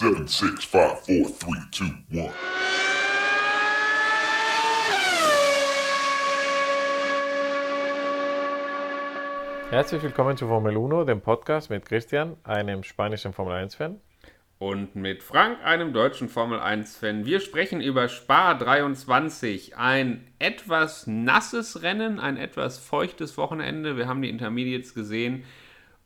Seven, six, five, four, three, two, one. Herzlich willkommen zu Formel 1, dem Podcast mit Christian, einem spanischen Formel 1-Fan. Und mit Frank, einem deutschen Formel 1-Fan. Wir sprechen über Spa 23. Ein etwas nasses Rennen, ein etwas feuchtes Wochenende. Wir haben die Intermediates gesehen.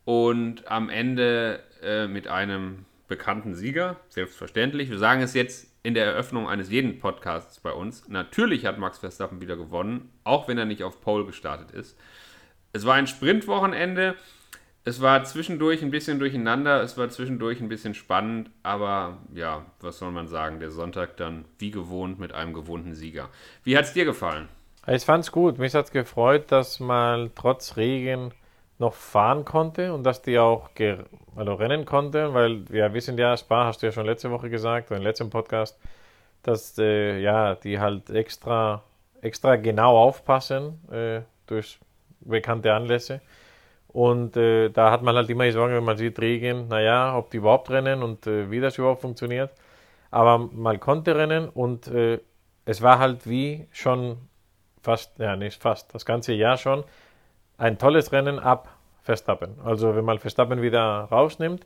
Und am Ende äh, mit einem bekannten Sieger, selbstverständlich. Wir sagen es jetzt in der Eröffnung eines jeden Podcasts bei uns. Natürlich hat Max Verstappen wieder gewonnen, auch wenn er nicht auf Pole gestartet ist. Es war ein Sprintwochenende. Es war zwischendurch ein bisschen durcheinander, es war zwischendurch ein bisschen spannend, aber ja, was soll man sagen? Der Sonntag dann wie gewohnt mit einem gewohnten Sieger. Wie hat es dir gefallen? Ich fand es gut. Mich hat es gefreut, dass man trotz Regen noch fahren konnte und dass die auch also rennen konnte, weil wir wissen ja, Spa hast du ja schon letzte Woche gesagt, im letzten Podcast, dass äh, ja, die halt extra, extra genau aufpassen äh, durch bekannte Anlässe. Und äh, da hat man halt immer die Sorge, wenn man sieht Regen, naja, ob die überhaupt rennen und äh, wie das überhaupt funktioniert. Aber man konnte rennen und äh, es war halt wie schon fast, ja nicht fast, das ganze Jahr schon ein tolles Rennen ab Verstappen. Also wenn man Verstappen wieder rausnimmt,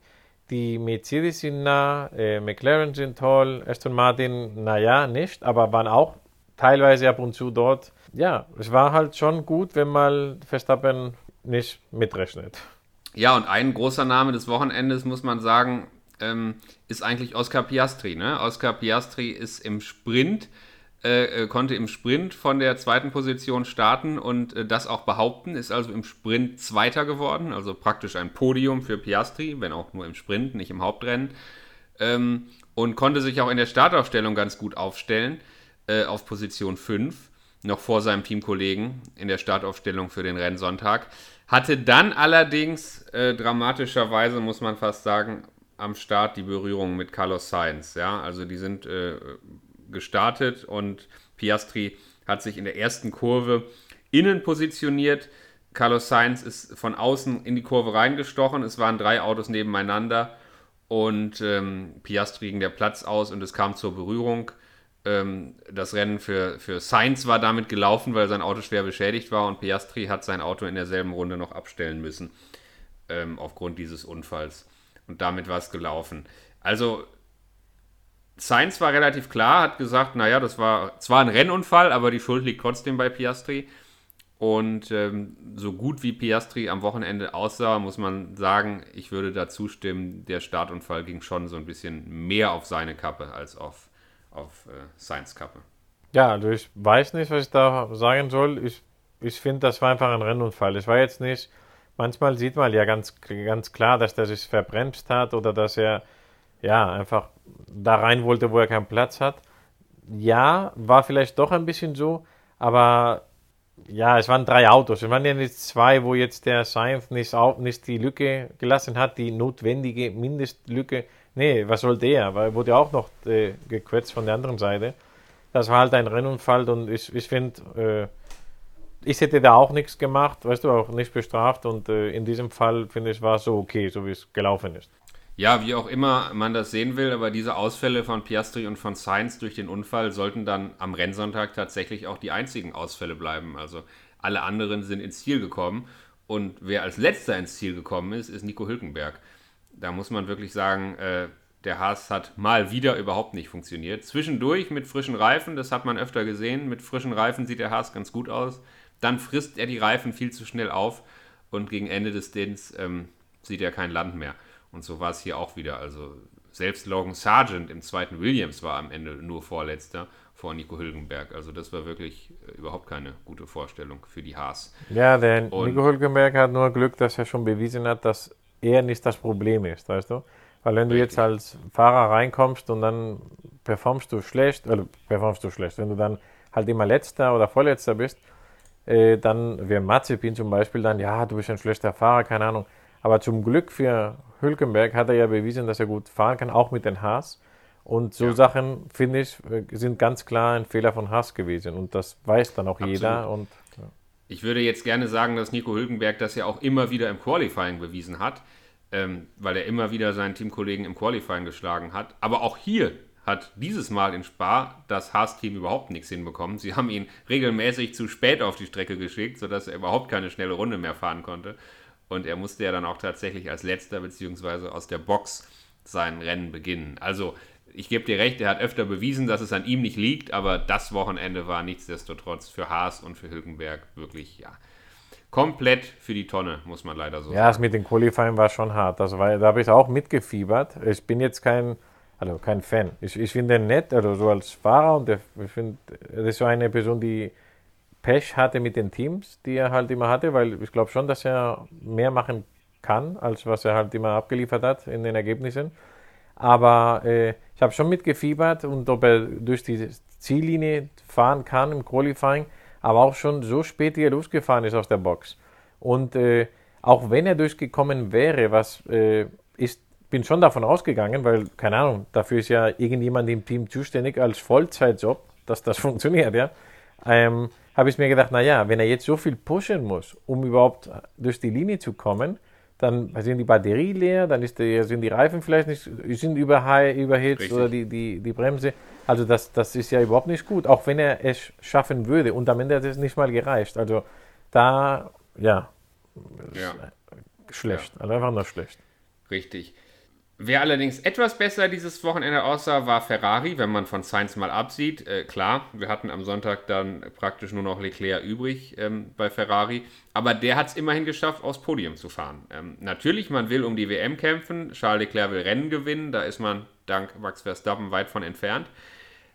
die Mercedes sind nah, äh, McLaren sind toll, Aston Martin, naja, nicht, aber waren auch teilweise ab und zu dort ja, es war halt schon gut, wenn mal Verstappen nicht mitrechnet. Ja, und ein großer Name des Wochenendes, muss man sagen, ähm, ist eigentlich Oscar Piastri. Ne? Oscar Piastri ist im Sprint, äh, äh, konnte im Sprint von der zweiten Position starten und äh, das auch behaupten, ist also im Sprint Zweiter geworden, also praktisch ein Podium für Piastri, wenn auch nur im Sprint, nicht im Hauptrennen. Ähm, und konnte sich auch in der Startaufstellung ganz gut aufstellen, äh, auf Position 5 noch vor seinem Teamkollegen in der Startaufstellung für den Rennsonntag. Hatte dann allerdings äh, dramatischerweise, muss man fast sagen, am Start die Berührung mit Carlos Sainz. Ja? Also die sind äh, gestartet und Piastri hat sich in der ersten Kurve innen positioniert. Carlos Sainz ist von außen in die Kurve reingestochen. Es waren drei Autos nebeneinander und ähm, Piastri ging der Platz aus und es kam zur Berührung. Ähm, das Rennen für, für Sainz war damit gelaufen, weil sein Auto schwer beschädigt war und Piastri hat sein Auto in derselben Runde noch abstellen müssen ähm, aufgrund dieses Unfalls. Und damit war es gelaufen. Also Sainz war relativ klar, hat gesagt, naja, das war zwar ein Rennunfall, aber die Schuld liegt trotzdem bei Piastri. Und ähm, so gut wie Piastri am Wochenende aussah, muss man sagen, ich würde da zustimmen, der Startunfall ging schon so ein bisschen mehr auf seine Kappe als auf auf äh, Science Kappe. Ja, also ich weiß nicht, was ich da sagen soll. Ich, ich finde, das war einfach ein Rennunfall. Ich war jetzt nicht, manchmal sieht man ja ganz, ganz klar, dass der sich verbremst hat oder dass er ja einfach da rein wollte, wo er keinen Platz hat. Ja, war vielleicht doch ein bisschen so, aber ja, es waren drei Autos. Es waren ja nicht zwei, wo jetzt der Sainz nicht, nicht die Lücke gelassen hat, die notwendige Mindestlücke Nee, was soll der? Weil wurde auch noch äh, gequetscht von der anderen Seite. Das war halt ein Rennunfall und ich, ich finde, äh, ich hätte da auch nichts gemacht, weißt du, auch nicht bestraft und äh, in diesem Fall finde ich, war es so okay, so wie es gelaufen ist. Ja, wie auch immer man das sehen will, aber diese Ausfälle von Piastri und von Sainz durch den Unfall sollten dann am Rennsonntag tatsächlich auch die einzigen Ausfälle bleiben. Also alle anderen sind ins Ziel gekommen und wer als letzter ins Ziel gekommen ist, ist Nico Hülkenberg da muss man wirklich sagen, äh, der Haas hat mal wieder überhaupt nicht funktioniert. Zwischendurch mit frischen Reifen, das hat man öfter gesehen, mit frischen Reifen sieht der Haas ganz gut aus. Dann frisst er die Reifen viel zu schnell auf und gegen Ende des Stints ähm, sieht er kein Land mehr. Und so war es hier auch wieder. Also selbst Logan Sargent im zweiten Williams war am Ende nur Vorletzter vor Nico Hülkenberg. Also das war wirklich äh, überhaupt keine gute Vorstellung für die Haas. Ja, der und Nico Hülkenberg hat nur Glück, dass er schon bewiesen hat, dass eher nicht das Problem ist, weißt du? Weil wenn du jetzt als Fahrer reinkommst und dann performst du schlecht, oder performst du schlecht, wenn du dann halt immer letzter oder vorletzter bist, äh, dann wäre Mazepin zum Beispiel dann, ja, du bist ein schlechter Fahrer, keine Ahnung. Aber zum Glück für Hülkenberg hat er ja bewiesen, dass er gut fahren kann, auch mit den Haas. Und so ja. Sachen, finde ich, sind ganz klar ein Fehler von Haas gewesen. Und das weiß dann auch Absolut. jeder. Und ich würde jetzt gerne sagen, dass Nico Hülkenberg das ja auch immer wieder im Qualifying bewiesen hat. ähm, weil er immer wieder seinen Teamkollegen im Qualifying geschlagen hat. Aber auch hier hat dieses Mal in Spa das Haas-Team überhaupt nichts hinbekommen. Sie haben ihn regelmäßig zu spät auf die Strecke geschickt, sodass er überhaupt keine schnelle Runde mehr fahren konnte. Und er musste ja dann auch tatsächlich als letzter beziehungsweise aus der Box sein Rennen beginnen. Also ich gebe dir recht, er hat öfter bewiesen, dass es an ihm nicht liegt, aber das Wochenende war nichtsdestotrotz für Haas und für Hülkenberg wirklich, ja, komplett für die Tonne, muss man leider so ja, sagen. das mit dem Qualifying war schon hart. Das war, da habe ich auch mitgefiebert. Ich bin jetzt kein, also kein Fan. Ich, ich finde ihn nett, also so als Fahrer und ich finde, das ist so eine Person, die Pech hatte mit den Teams, die er halt immer hatte, weil ich glaube schon, dass er mehr machen kann, als was er halt immer abgeliefert hat in den Ergebnissen. Aber äh, ich habe schon mitgefiebert und ob er durch die Ziellinie fahren kann im Qualifying, aber auch schon so spät hier losgefahren ist aus der Box. Und äh, auch wenn er durchgekommen wäre, was äh, ist, bin schon davon ausgegangen, weil, keine Ahnung, dafür ist ja irgendjemand im Team zuständig als Vollzeitjob, dass das funktioniert, ja. Ähm, habe ich mir gedacht, naja, wenn er jetzt so viel pushen muss, um überhaupt durch die Linie zu kommen, dann sind die Batterie leer, dann die, sind die Reifen vielleicht nicht, sind überhitzt Richtig. oder die, die, die Bremse. Also das, das ist ja überhaupt nicht gut, auch wenn er es schaffen würde. Und am Ende hat es nicht mal gereicht. Also da, ja, Ja. schlecht. Also einfach nur schlecht. Richtig. Wer allerdings etwas besser dieses Wochenende aussah, war Ferrari, wenn man von Sainz mal absieht. Äh, klar, wir hatten am Sonntag dann praktisch nur noch Leclerc übrig ähm, bei Ferrari, aber der hat es immerhin geschafft, aufs Podium zu fahren. Ähm, natürlich, man will um die WM kämpfen, Charles Leclerc will Rennen gewinnen, da ist man dank Max Verstappen weit von entfernt.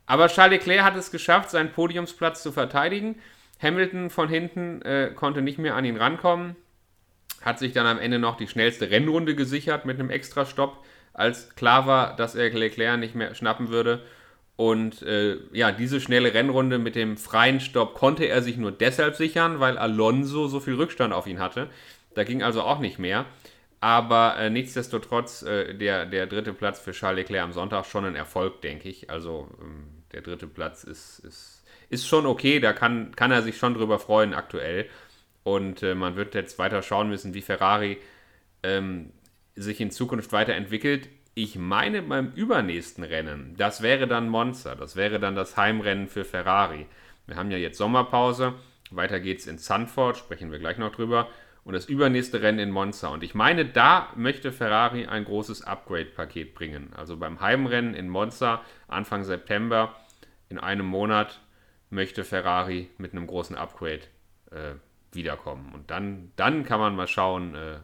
Aber Charles Leclerc hat es geschafft, seinen Podiumsplatz zu verteidigen. Hamilton von hinten äh, konnte nicht mehr an ihn rankommen hat sich dann am Ende noch die schnellste Rennrunde gesichert mit einem Extrastopp, als klar war, dass er Leclerc nicht mehr schnappen würde. Und äh, ja, diese schnelle Rennrunde mit dem freien Stopp konnte er sich nur deshalb sichern, weil Alonso so viel Rückstand auf ihn hatte. Da ging also auch nicht mehr. Aber äh, nichtsdestotrotz, äh, der, der dritte Platz für Charles Leclerc am Sonntag schon ein Erfolg, denke ich. Also ähm, der dritte Platz ist, ist, ist schon okay, da kann, kann er sich schon drüber freuen aktuell. Und äh, man wird jetzt weiter schauen müssen, wie Ferrari ähm, sich in Zukunft weiterentwickelt. Ich meine beim übernächsten Rennen, das wäre dann Monza, das wäre dann das Heimrennen für Ferrari. Wir haben ja jetzt Sommerpause, weiter geht's in Zandvoort, sprechen wir gleich noch drüber. Und das übernächste Rennen in Monza. Und ich meine, da möchte Ferrari ein großes Upgrade-Paket bringen. Also beim Heimrennen in Monza Anfang September, in einem Monat, möchte Ferrari mit einem großen Upgrade äh, wiederkommen. Und dann, dann kann man mal schauen, äh,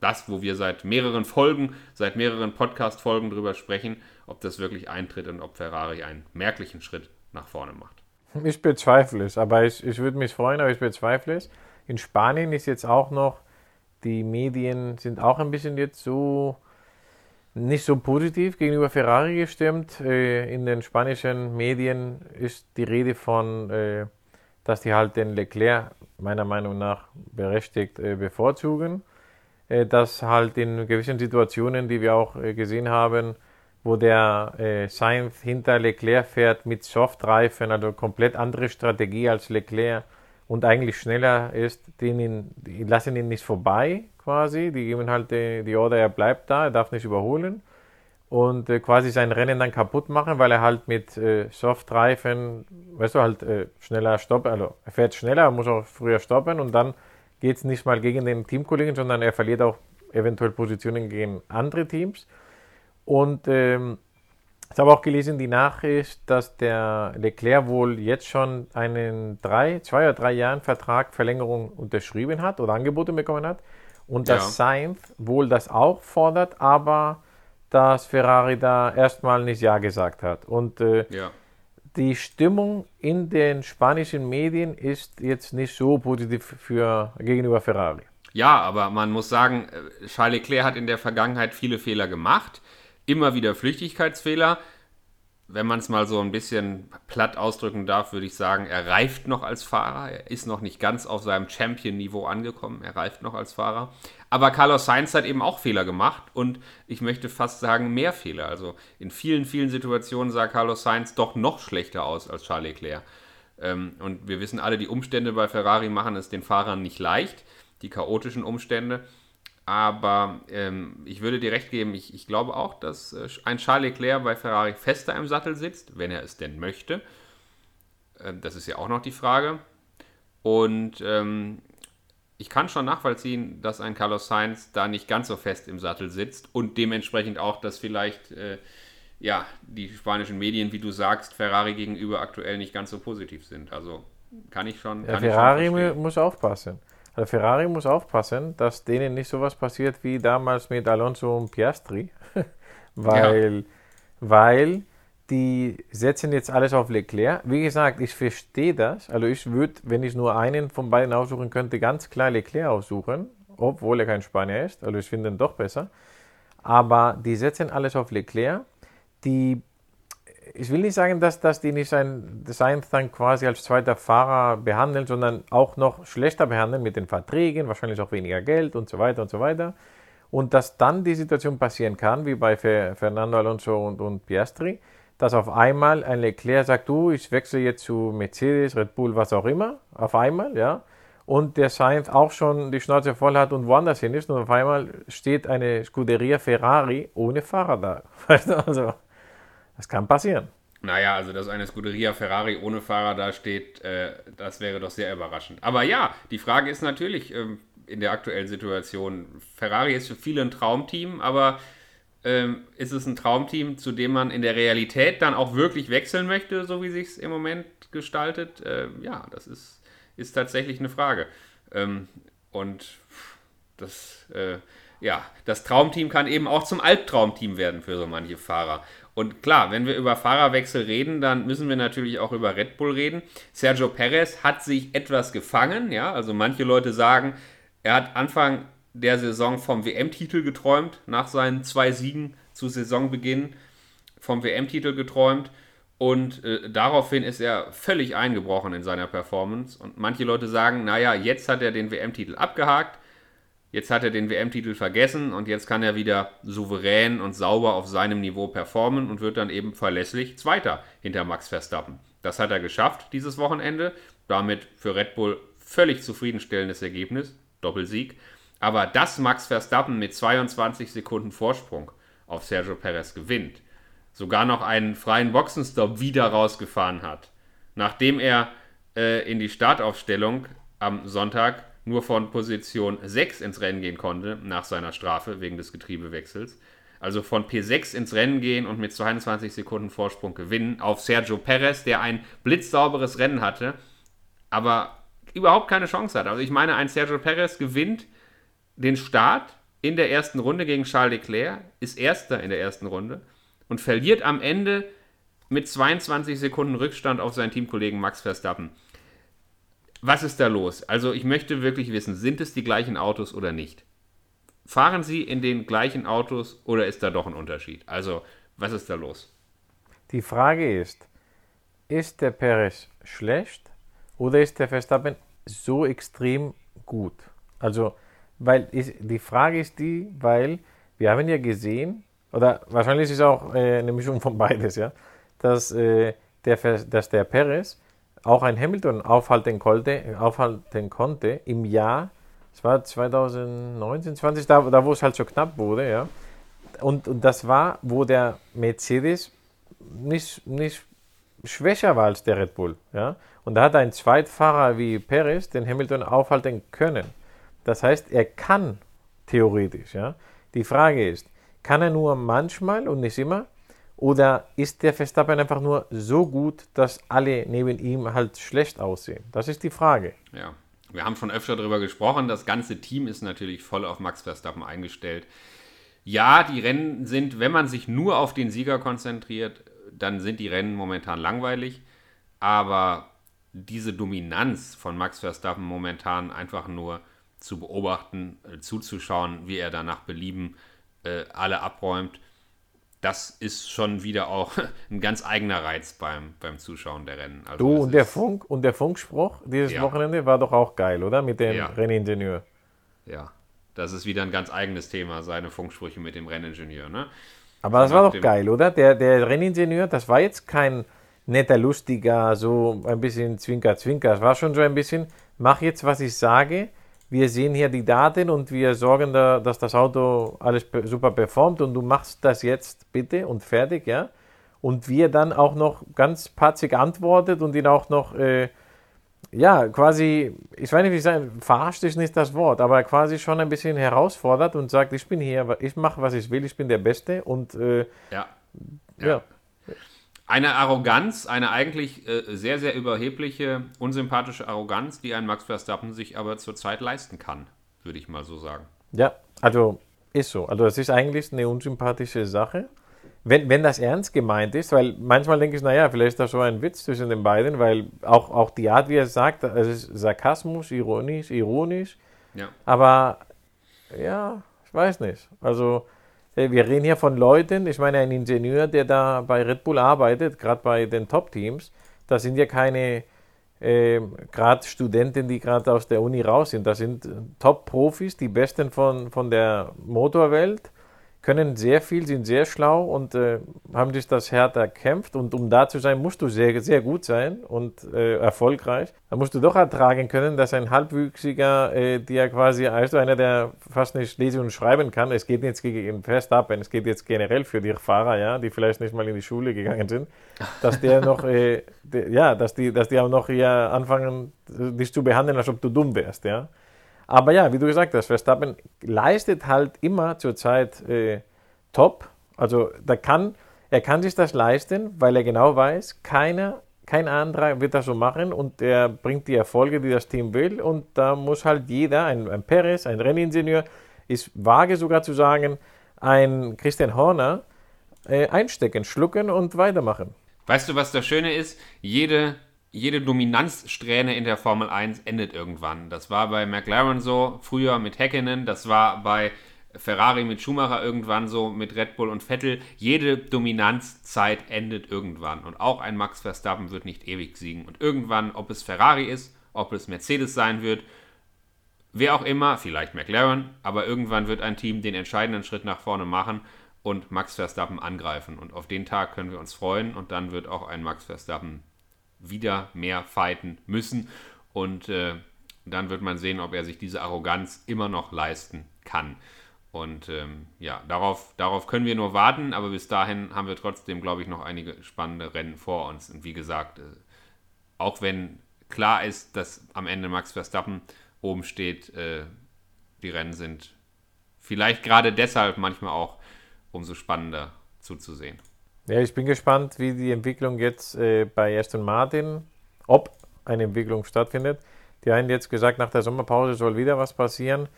das, wo wir seit mehreren Folgen, seit mehreren Podcast-Folgen drüber sprechen, ob das wirklich eintritt und ob Ferrari einen merklichen Schritt nach vorne macht. Ich bezweifle es, aber ich, ich würde mich freuen, aber ich bezweifle es. In Spanien ist jetzt auch noch, die Medien sind auch ein bisschen jetzt so nicht so positiv gegenüber Ferrari gestimmt. Äh, In den spanischen Medien ist die Rede von, äh, dass die halt den Leclerc meiner Meinung nach berechtigt äh, bevorzugen. Äh, Dass halt in gewissen Situationen, die wir auch äh, gesehen haben, wo der äh, Sainz hinter Leclerc fährt mit Softreifen, also komplett andere Strategie als Leclerc und eigentlich schneller ist, den die lassen ihn nicht vorbei quasi, die geben halt die, die Order, er bleibt da, er darf nicht überholen und äh, quasi sein Rennen dann kaputt machen, weil er halt mit äh, Softreifen, weißt du, halt äh, schneller stoppen, also er fährt schneller, er muss auch früher stoppen und dann geht es nicht mal gegen den Teamkollegen, sondern er verliert auch eventuell Positionen gegen andere Teams. Und ähm, ich habe auch gelesen, die Nachricht, dass der Leclerc wohl jetzt schon einen drei, zwei oder drei Jahren Vertrag Verlängerung unterschrieben hat oder angeboten bekommen hat. Und dass Ja. Sainz wohl das auch fordert, aber dass Ferrari da erstmal nicht Ja gesagt hat. Und äh, Ja. Die Stimmung in den spanischen Medien ist jetzt nicht so positiv für, gegenüber Ferrari. Ja, aber man muss sagen, äh, Charles Leclerc hat in der Vergangenheit viele Fehler gemacht. Immer wieder Flüchtigkeitsfehler. Wenn man es mal so ein bisschen platt ausdrücken darf, würde ich sagen, er reift noch als Fahrer. Er ist noch nicht ganz auf seinem Champion-Niveau angekommen. Er reift noch als Fahrer. Aber Carlos Sainz hat eben auch Fehler gemacht und ich möchte fast sagen, mehr Fehler. Also in vielen, vielen Situationen sah Carlos Sainz doch noch schlechter aus als Charles Leclerc. Ähm, und wir wissen alle, die Umstände bei Ferrari machen es den Fahrern nicht leicht, die chaotischen Umstände. Aber ähm, ich würde dir recht geben, ich, ich glaube auch, dass äh, ein Charles Leclerc bei Ferrari fester im Sattel sitzt, wenn er es denn möchte. Ähm, das ist ja auch noch die Frage. Und ähm, ich kann schon nachvollziehen, dass ein Carlos Sainz da nicht ganz so fest im Sattel sitzt und dementsprechend auch, dass vielleicht äh, ja, die spanischen Medien, wie du sagst, Ferrari gegenüber aktuell nicht ganz so positiv sind. Also kann ich schon. Ja, kann Ferrari schon mu muss aufpassen. Also Ferrari muss aufpassen, dass denen nicht sowas passiert wie damals mit Alonso und Piastri. weil, weil die setzen jetzt alles auf Leclerc. Wie gesagt, ich verstehe das. Also ich würde, wenn ich nur einen von beiden aussuchen könnte, ganz klar Leclerc aussuchen, obwohl er kein Spanier ist. Also ich finde ihn doch besser. Aber die setzen alles auf Leclerc. Die, ich will nicht sagen, dass, dass die nicht sein, Sainz dann quasi als zweiter Fahrer behandeln, sondern auch noch schlechter behandeln mit den Verträgen, wahrscheinlich auch weniger Geld und so weiter und so weiter. Und dass dann die Situation passieren kann, wie bei Fernando Alonso und, und Piastri, dass auf einmal ein Leclerc sagt, du, ich wechsle jetzt zu Mercedes, Red Bull, was auch immer, auf einmal, ja, und der Sainz auch schon die Schnauze voll hat und woanders hin ist und auf einmal steht eine Scuderia Ferrari ohne Fahrer da. Also, das kann passieren. Naja, also dass eine Scuderia Ferrari ohne Fahrer da steht, äh, das wäre doch sehr überraschend. Aber ja, die Frage ist natürlich ähm, in der aktuellen Situation, Ferrari ist für viele ein Traumteam, aber ähm, ist es ein Traumteam, zu dem man in der Realität dann auch wirklich wechseln möchte, so wie sich es im Moment gestaltet? Äh, ja, das ist, ist tatsächlich eine Frage. Ähm, und das, äh, ja, das Traumteam kann eben auch zum Albtraumteam werden für so manche Fahrer. Und klar, wenn wir über Fahrerwechsel reden, dann müssen wir natürlich auch über Red Bull reden. Sergio Perez hat sich etwas gefangen, ja, also manche Leute sagen, er hat Anfang der Saison vom WM-Titel geträumt, nach seinen zwei Siegen zu Saisonbeginn vom WM-Titel geträumt. Und äh, daraufhin ist er völlig eingebrochen in seiner Performance. Und manche Leute sagen, naja, jetzt hat er den WM-Titel abgehakt, jetzt hat er den WM-Titel vergessen und jetzt kann er wieder souverän und sauber auf seinem Niveau performen und wird dann eben verlässlich Zweiter hinter Max Verstappen. Das hat er geschafft dieses Wochenende. Damit für Red Bull völlig zufriedenstellendes Ergebnis, Doppelsieg. Aber dass Max Verstappen mit 22 Sekunden Vorsprung auf Sergio Perez gewinnt, sogar noch einen freien Boxenstopp wieder rausgefahren hat, nachdem er äh, in die Startaufstellung am Sonntag nur von Position 6 ins Rennen gehen konnte, nach seiner Strafe wegen des Getriebewechsels. Also von P6 ins Rennen gehen und mit 22 Sekunden Vorsprung gewinnen auf Sergio Perez, der ein blitzsauberes Rennen hatte, aber überhaupt keine Chance hat. Also ich meine, ein Sergio Perez gewinnt den Start in der ersten Runde gegen Charles Leclerc, ist Erster in der ersten Runde und verliert am Ende mit 22 Sekunden Rückstand auf seinen Teamkollegen Max Verstappen. Was ist da los? Also ich möchte wirklich wissen, sind es die gleichen Autos oder nicht? Fahren sie in den gleichen Autos oder ist da doch ein Unterschied? Also was ist da los? Die Frage ist, ist der Perez schlecht oder ist der Verstappen so extrem gut? Also weil ich, die Frage ist die, weil wir haben ja gesehen, oder wahrscheinlich ist es auch äh, eine Mischung von beides, ja, dass, äh, der, dass der Perez auch ein Hamilton aufhalten konnte, aufhalten konnte im Jahr, es war 2019, 20, da, da wo es halt so knapp wurde, ja. Und, und das war, wo der Mercedes nicht, nicht schwächer war als der Red Bull, ja. Und da hat ein Zweitfahrer wie Perez den Hamilton aufhalten können. Das heißt, er kann theoretisch. Ja? Die Frage ist, kann er nur manchmal und nicht immer? Oder ist der Verstappen einfach nur so gut, dass alle neben ihm halt schlecht aussehen? Das ist die Frage. Ja, wir haben schon öfter darüber gesprochen. Das ganze Team ist natürlich voll auf Max Verstappen eingestellt. Ja, die Rennen sind, wenn man sich nur auf den Sieger konzentriert, dann sind die Rennen momentan langweilig. Aber diese Dominanz von Max Verstappen momentan einfach nur zu beobachten, äh, zuzuschauen, wie er danach Belieben äh, alle abräumt. Das ist schon wieder auch ein ganz eigener Reiz beim, beim Zuschauen der Rennen. Also du und der Funk und der Funkspruch dieses ja. Wochenende war doch auch geil, oder? Mit dem ja. Renningenieur. Ja, das ist wieder ein ganz eigenes Thema, seine Funksprüche mit dem Renningenieur. Ne? Aber das war doch geil, oder? Der, der Renningenieur, das war jetzt kein netter, lustiger, so ein bisschen Zwinker, Zwinker. Es war schon so ein bisschen, mach jetzt, was ich sage, wir sehen hier die Daten und wir sorgen da, dass das Auto alles super performt und du machst das jetzt bitte und fertig, ja. Und wir dann auch noch ganz patzig antwortet und ihn auch noch, äh, ja, quasi, ich weiß nicht, wie ich sagen, verarscht ist nicht das Wort, aber quasi schon ein bisschen herausfordert und sagt, ich bin hier, ich mache, was ich will, ich bin der Beste und äh, Ja. ja. Eine Arroganz, eine eigentlich äh, sehr, sehr überhebliche, unsympathische Arroganz, die ein Max Verstappen sich aber zurzeit leisten kann, würde ich mal so sagen. Ja, also ist so. Also das ist eigentlich eine unsympathische Sache. Wenn, wenn das ernst gemeint ist, weil manchmal denke ich, naja, vielleicht ist das so ein Witz zwischen den beiden, weil auch, auch die Art, wie er es sagt, es ist Sarkasmus, ironisch, ironisch, Ja. aber ja, ich weiß nicht. Also wir reden hier von Leuten, ich meine, ein Ingenieur, der da bei Red Bull arbeitet, gerade bei den Top-Teams, das sind ja keine äh, gerade Studenten, die gerade aus der Uni raus sind. Das sind äh, Top-Profis, die Besten von, von der Motorwelt, können sehr viel, sind sehr schlau und äh, haben sich das hart erkämpft. Und um da zu sein, musst du sehr, sehr gut sein und äh, erfolgreich. Da musst du doch ertragen können, dass ein Halbwüchsiger, äh, der quasi, also einer, der fast nicht lesen und schreiben kann, es geht jetzt gegen Verstappen, es geht jetzt generell für die Fahrer, ja, die vielleicht nicht mal in die Schule gegangen sind, dass der noch, äh, de, ja, dass die, dass die auch noch hier anfangen, dich zu behandeln, als ob du dumm wärst, ja. Aber ja, wie du gesagt hast, Verstappen leistet halt immer zurzeit äh, top. Also da kann, er kann sich das leisten, weil er genau weiß, keiner, kein anderer wird das so machen und er bringt die Erfolge, die das Team will. Und da muss halt jeder, ein, ein Perez, ein Renningenieur, ist vage sogar zu sagen, ein Christian Horner, äh, einstecken, schlucken und weitermachen. Weißt du, was das Schöne ist? Jede, jede Dominanzsträhne in der Formel 1 endet irgendwann. Das war bei McLaren so, früher mit Häkkinen, das war bei Ferrari mit Schumacher irgendwann so, mit Red Bull und Vettel. Jede Dominanzzeit endet irgendwann. Und auch ein Max Verstappen wird nicht ewig siegen. Und irgendwann, ob es Ferrari ist, ob es Mercedes sein wird, wer auch immer, vielleicht McLaren, aber irgendwann wird ein Team den entscheidenden Schritt nach vorne machen und Max Verstappen angreifen. Und auf den Tag können wir uns freuen und dann wird auch ein Max Verstappen wieder mehr fighten müssen. Und äh, dann wird man sehen, ob er sich diese Arroganz immer noch leisten kann. Und ähm, ja, darauf, darauf können wir nur warten, aber bis dahin haben wir trotzdem, glaube ich, noch einige spannende Rennen vor uns. Und wie gesagt, äh, auch wenn klar ist, dass am Ende Max Verstappen oben steht, äh, die Rennen sind vielleicht gerade deshalb manchmal auch umso spannender zuzusehen. Ja, ich bin gespannt, wie die Entwicklung jetzt äh, bei Aston Martin, ob eine Entwicklung stattfindet. Die haben jetzt gesagt, nach der Sommerpause soll wieder was passieren.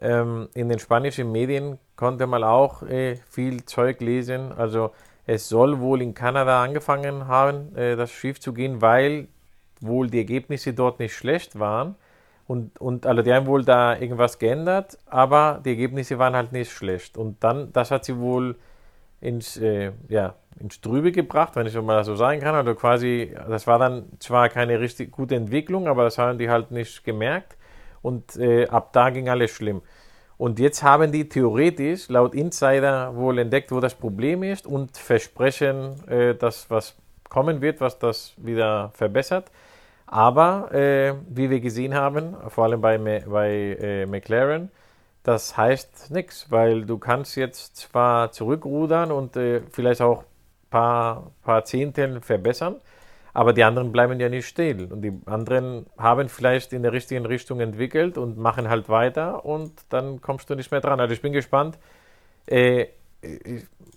Ähm, in den spanischen Medien konnte man auch äh, viel Zeug lesen. Also es soll wohl in Kanada angefangen haben, äh, das schief zu gehen, weil wohl die Ergebnisse dort nicht schlecht waren. Und, und also die haben wohl da irgendwas geändert, aber die Ergebnisse waren halt nicht schlecht. Und dann, das hat sie wohl ins, äh, ja, ins Trübe gebracht, wenn ich mal so sagen kann. Also quasi, das war dann zwar keine richtig gute Entwicklung, aber das haben die halt nicht gemerkt. Und äh, ab da ging alles schlimm. Und jetzt haben die theoretisch laut Insider wohl entdeckt, wo das Problem ist und versprechen, äh, dass was kommen wird, was das wieder verbessert. Aber äh, wie wir gesehen haben, vor allem bei, bei äh, McLaren, das heißt nichts, weil du kannst jetzt zwar zurückrudern und äh, vielleicht auch paar, paar Zehntel verbessern, aber die anderen bleiben ja nicht still. Und die anderen haben vielleicht in der richtigen Richtung entwickelt und machen halt weiter und dann kommst du nicht mehr dran. Also ich bin gespannt, äh,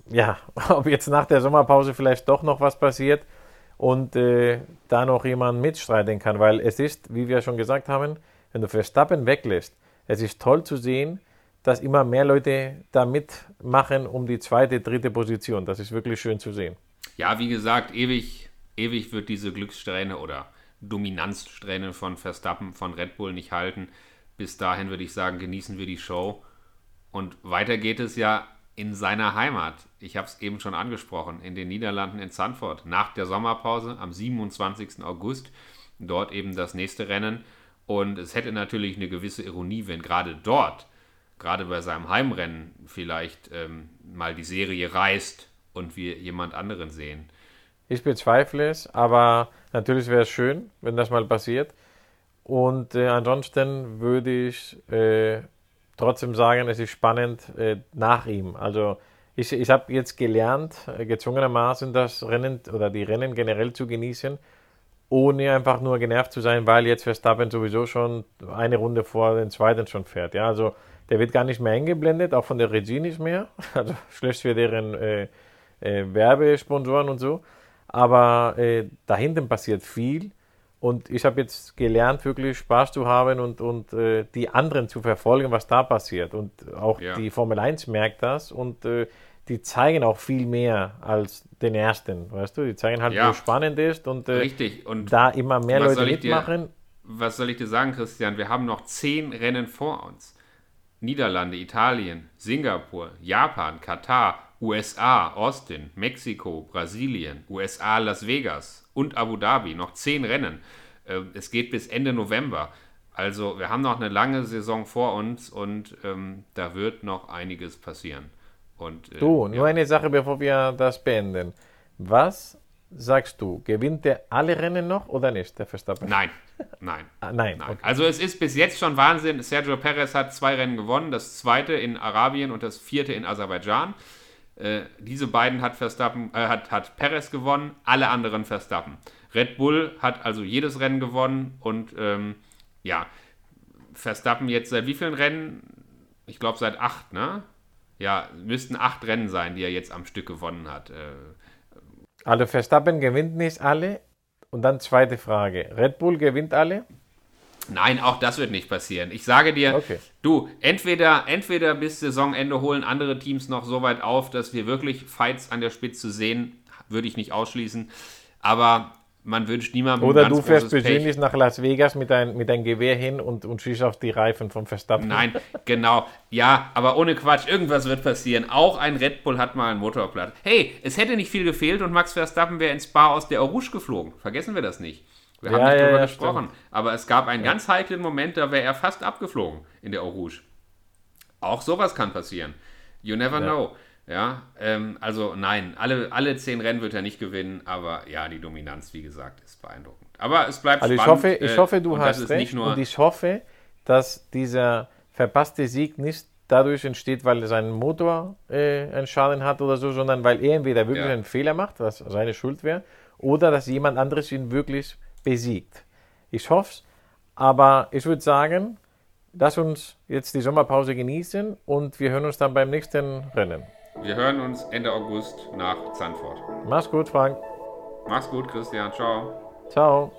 ja, ob jetzt nach der Sommerpause vielleicht doch noch was passiert und äh, da noch jemand mitstreiten kann, weil es ist, wie wir schon gesagt haben, wenn du Verstappen weglässt, es ist toll zu sehen, dass immer mehr Leute da mitmachen um die zweite, dritte Position. Das ist wirklich schön zu sehen. Ja, wie gesagt, ewig, ewig wird diese Glückssträhne oder Dominanzsträhne von Verstappen, von Red Bull nicht halten. Bis dahin würde ich sagen, genießen wir die Show. Und weiter geht es ja in seiner Heimat. Ich habe es eben schon angesprochen, in den Niederlanden in Zandvoort. Nach der Sommerpause am 27. August. Dort eben das nächste Rennen. Und es hätte natürlich eine gewisse Ironie, wenn gerade dort, gerade bei seinem Heimrennen, vielleicht ähm, mal die Serie reißt und wir jemand anderen sehen. Ich bezweifle es, aber natürlich wäre es schön, wenn das mal passiert. Und äh, ansonsten würde ich äh, trotzdem sagen, es ist spannend äh, nach ihm. Also ich, ich habe jetzt gelernt, äh, gezwungenermaßen das Rennen oder die Rennen generell zu genießen, ohne einfach nur genervt zu sein, weil jetzt Verstappen sowieso schon eine Runde vor den zweiten schon fährt. Ja, also der wird gar nicht mehr eingeblendet, auch von der Regie nicht mehr. Also schlecht für deren äh, äh, Werbesponsoren und so. Aber äh, da hinten passiert viel. Und ich habe jetzt gelernt, wirklich Spaß zu haben und, und äh, die anderen zu verfolgen, was da passiert. Und auch Ja. die Formel 1 merkt das und äh, die zeigen auch viel mehr als den ersten, weißt du? Die zeigen halt, Ja. wo spannend ist und äh, Richtig. Und da immer mehr Leute ich dir- mitmachen. was soll ich dir sagen, Christian? Wir haben noch zehn Rennen vor uns. Niederlande, Italien, Singapur, Japan, Katar, USA, Austin, Mexiko, Brasilien, USA, Las Vegas und Abu Dhabi. Noch zehn Rennen. Äh, Es geht bis Ende November. Also wir haben noch eine lange Saison vor uns und ähm, da wird noch einiges passieren. Und, äh, Du, ja. nur eine Sache, bevor wir das beenden. Was sagst du? Gewinnt der alle Rennen noch oder nicht, der Verstappen? Nein, nein. Ah, nein. Nein. Okay. Also es ist bis jetzt schon Wahnsinn. Sergio Perez hat zwei Rennen gewonnen, das zweite in Arabien und das vierte in Aserbaidschan. Äh, diese beiden hat Verstappen, äh, hat, hat Perez gewonnen, alle anderen Verstappen. Red Bull hat also jedes Rennen gewonnen und ähm, ja, Verstappen jetzt seit wie vielen Rennen? Ich glaube seit acht, ne? Ja, müssten acht Rennen sein, die er jetzt am Stück gewonnen hat. Äh, Also Verstappen gewinnt nicht alle. Und dann zweite Frage. Red Bull gewinnt alle? Nein, auch das wird nicht passieren. Ich sage dir, Okay. du, entweder, entweder bis Saisonende holen andere Teams noch so weit auf, dass wir wirklich Fights an der Spitze sehen, würde ich nicht ausschließen. Aber man wünscht niemandem Oder du fährst Pech. persönlich nach Las Vegas mit dein, mit deinem Gewehr hin und, und schießt auf die Reifen vom Verstappen? Nein, genau. Ja, aber ohne Quatsch, irgendwas wird passieren. Auch ein Red Bull hat mal einen Motorplatt. Hey, es hätte nicht viel gefehlt und Max Verstappen wäre ins Spa aus der Rouge geflogen. Vergessen wir das nicht. Wir haben Ja, nicht ja, drüber ja, gesprochen. Aber es gab einen ganz heiklen Moment, da wäre er fast abgeflogen in der Eau Rouge. Auch sowas kann passieren. You never know. Ja, ähm, also nein, alle, alle zehn Rennen wird er nicht gewinnen, aber ja, die Dominanz, wie gesagt, ist beeindruckend. Aber es bleibt Also ich spannend. hoffe, ich äh, hoffe, du hast recht nicht nur, und ich hoffe, dass dieser verpasste Sieg nicht dadurch entsteht, weil sein Motor äh, einen Schaden hat oder so, sondern weil er entweder wirklich Ja. einen Fehler macht, was seine Schuld wäre, oder dass jemand anderes ihn wirklich besiegt. Ich hoffe es, aber ich würde sagen, lass uns jetzt die Sommerpause genießen und wir hören uns dann beim nächsten Rennen. Wir hören uns Ende August nach Zandvoort. Mach's gut, Frank. Mach's gut, Christian. Ciao. Ciao.